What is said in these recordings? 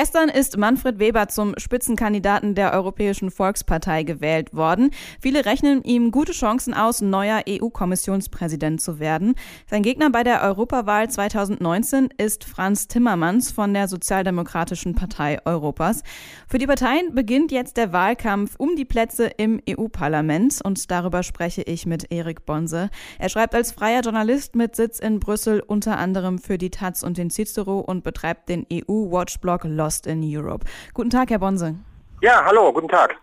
Gestern ist Manfred Weber zum Spitzenkandidaten der Europäischen Volkspartei gewählt worden. Viele rechnen ihm gute Chancen aus, neuer EU-Kommissionspräsident zu werden. Sein Gegner bei der Europawahl 2019 ist Franz Timmermans von der Sozialdemokratischen Partei Europas. Für die Parteien beginnt jetzt der Wahlkampf um die Plätze im EU-Parlament und darüber spreche ich mit Erik Bonse. Er schreibt als freier Journalist mit Sitz in Brüssel unter anderem für die Taz und den Cicero und betreibt den EU-Watchblog Lost in Europe. Guten Tag, Herr Bonse. Ja, hallo, guten Tag.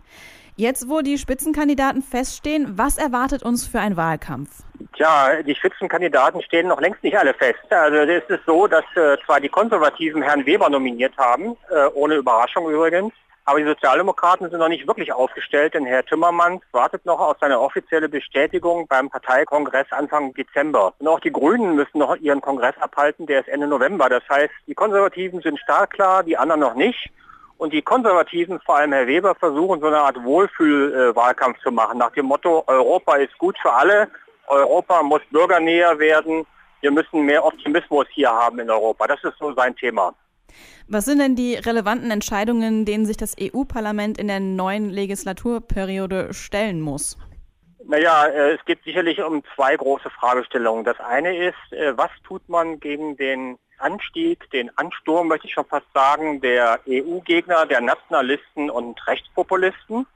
Jetzt, wo die Spitzenkandidaten feststehen, was erwartet uns für einen Wahlkampf? Tja, die Spitzenkandidaten stehen noch längst nicht alle fest. Also es ist so, dass äh, zwar die Konservativen Herrn Weber nominiert haben, äh, ohne Überraschung übrigens, aber die Sozialdemokraten sind noch nicht wirklich aufgestellt, denn Herr Timmermans wartet noch auf seine offizielle Bestätigung beim Parteikongress Anfang Dezember. Und auch die Grünen müssen noch ihren Kongress abhalten, der ist Ende November. Das heißt, die Konservativen sind stark klar, die anderen noch nicht. Und die Konservativen, vor allem Herr Weber, versuchen so eine Art Wohlfühlwahlkampf zu machen, nach dem Motto, Europa ist gut für alle, Europa muss bürgernäher werden, wir müssen mehr Optimismus hier haben in Europa. Das ist so sein Thema. Was sind denn die relevanten Entscheidungen, denen sich das EU-Parlament in der neuen Legislaturperiode stellen muss? Naja, äh, es geht sicherlich um zwei große Fragestellungen. Das eine ist, äh, was tut man gegen den Anstieg, den Ansturm, möchte ich schon fast sagen, der EU-Gegner, der Nationalisten und Rechtspopulisten?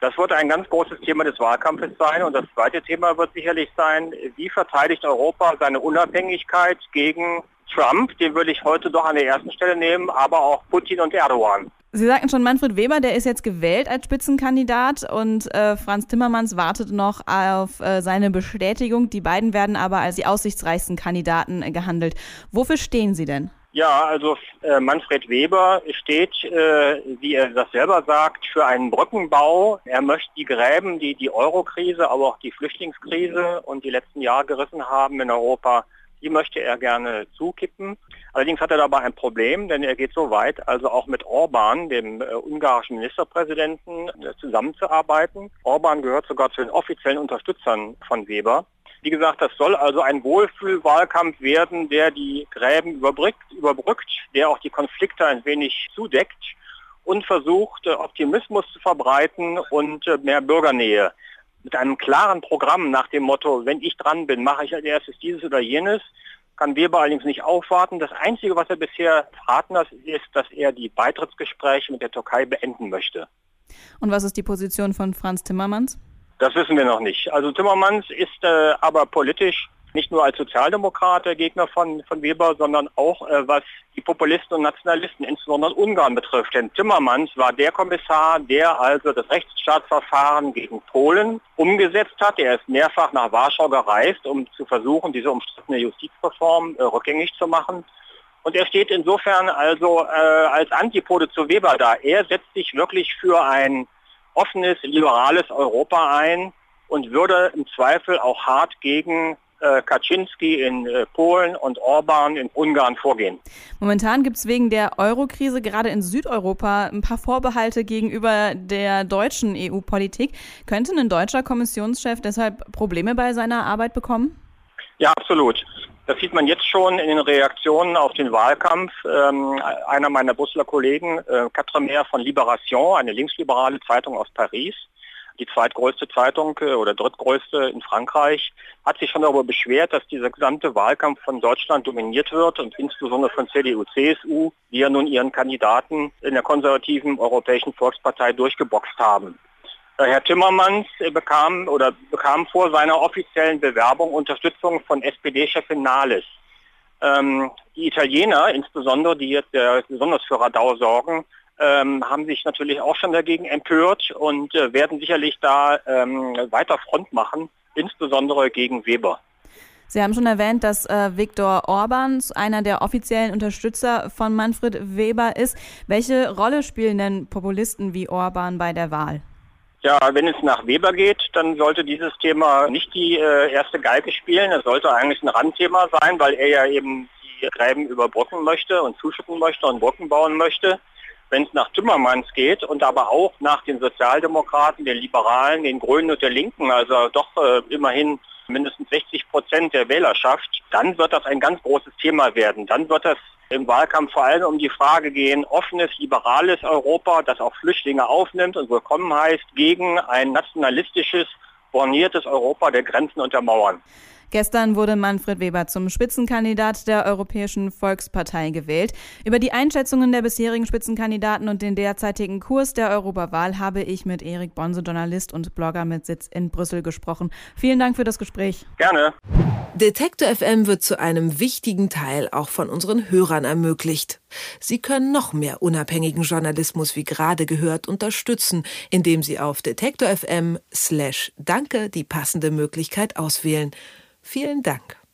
Das wird ein ganz großes Thema des Wahlkampfes sein. Und das zweite Thema wird sicherlich sein, wie verteidigt Europa seine Unabhängigkeit gegen Trump, den würde ich heute doch an der ersten Stelle nehmen, aber auch Putin und Erdogan. Sie sagten schon, Manfred Weber, der ist jetzt gewählt als Spitzenkandidat und äh, Franz Timmermans wartet noch auf äh, seine Bestätigung. Die beiden werden aber als die aussichtsreichsten Kandidaten äh, gehandelt. Wofür stehen Sie denn? Ja, also äh, Manfred Weber steht, äh, wie er das selber sagt, für einen Brückenbau. Er möchte die Gräben, die die Euro-Krise, aber auch die Flüchtlingskrise und die letzten Jahre gerissen haben in Europa, die möchte er gerne zukippen. Allerdings hat er dabei ein Problem, denn er geht so weit, also auch mit Orban, dem äh, ungarischen Ministerpräsidenten, äh, zusammenzuarbeiten. Orban gehört sogar zu den offiziellen Unterstützern von Weber. Wie gesagt, das soll also ein Wohlfühlwahlkampf werden, der die Gräben überbrückt, überbrückt, der auch die Konflikte ein wenig zudeckt und versucht, äh, Optimismus zu verbreiten und äh, mehr Bürgernähe mit einem klaren Programm nach dem Motto, wenn ich dran bin, mache ich als erstes dieses oder jenes, kann Weber allerdings nicht aufwarten. Das Einzige, was er bisher verraten hat, ist, dass er die Beitrittsgespräche mit der Türkei beenden möchte. Und was ist die Position von Franz Timmermans? Das wissen wir noch nicht. Also Timmermans ist äh, aber politisch nicht nur als Sozialdemokrat der Gegner von, von Weber, sondern auch äh, was die Populisten und Nationalisten, insbesondere Ungarn betrifft. Denn Timmermans war der Kommissar, der also das Rechtsstaatsverfahren gegen Polen umgesetzt hat. Er ist mehrfach nach Warschau gereist, um zu versuchen, diese umstrittene Justizreform äh, rückgängig zu machen. Und er steht insofern also äh, als Antipode zu Weber da. Er setzt sich wirklich für ein offenes, liberales Europa ein und würde im Zweifel auch hart gegen Kaczynski in äh, Polen und Orban in Ungarn vorgehen. Momentan gibt es wegen der Eurokrise gerade in Südeuropa ein paar Vorbehalte gegenüber der deutschen EU-Politik. Könnte ein deutscher Kommissionschef deshalb Probleme bei seiner Arbeit bekommen? Ja, absolut. Das sieht man jetzt schon in den Reaktionen auf den Wahlkampf. Ähm, einer meiner Brüsseler Kollegen, äh, Quatremer von Libération, eine linksliberale Zeitung aus Paris, die zweitgrößte Zeitung äh, oder drittgrößte in Frankreich, hat sich schon darüber beschwert, dass dieser gesamte Wahlkampf von Deutschland dominiert wird und insbesondere von CDU, CSU, die ja nun ihren Kandidaten in der konservativen Europäischen Volkspartei durchgeboxt haben. Äh, Herr Timmermans äh, bekam oder bekam vor seiner offiziellen Bewerbung Unterstützung von SPD-Chefin Nahles. Ähm, die Italiener, insbesondere, die jetzt besonders für Radau sorgen, ähm, haben sich natürlich auch schon dagegen empört und äh, werden sicherlich da ähm, weiter Front machen, insbesondere gegen Weber. Sie haben schon erwähnt, dass äh, Viktor Orban einer der offiziellen Unterstützer von Manfred Weber ist. Welche Rolle spielen denn Populisten wie Orban bei der Wahl? Ja, wenn es nach Weber geht, dann sollte dieses Thema nicht die äh, erste Geige spielen. Es sollte eigentlich ein Randthema sein, weil er ja eben die Gräben überbrücken möchte und zuschütten möchte und Brücken bauen möchte wenn es nach Timmermans geht und aber auch nach den Sozialdemokraten, den Liberalen, den Grünen und der Linken, also doch äh, immerhin mindestens 60 Prozent der Wählerschaft, dann wird das ein ganz großes Thema werden. Dann wird das im Wahlkampf vor allem um die Frage gehen, offenes, liberales Europa, das auch Flüchtlinge aufnimmt und willkommen heißt, gegen ein nationalistisches, borniertes Europa der Grenzen und der Mauern. Gestern wurde Manfred Weber zum Spitzenkandidat der Europäischen Volkspartei gewählt. Über die Einschätzungen der bisherigen Spitzenkandidaten und den derzeitigen Kurs der Europawahl habe ich mit Erik Bonse, Journalist und Blogger mit Sitz in Brüssel gesprochen. Vielen Dank für das Gespräch. Gerne. Detektor FM wird zu einem wichtigen Teil auch von unseren Hörern ermöglicht. Sie können noch mehr unabhängigen Journalismus wie gerade gehört unterstützen, indem Sie auf detektor FM slash danke die passende Möglichkeit auswählen. Vielen Dank.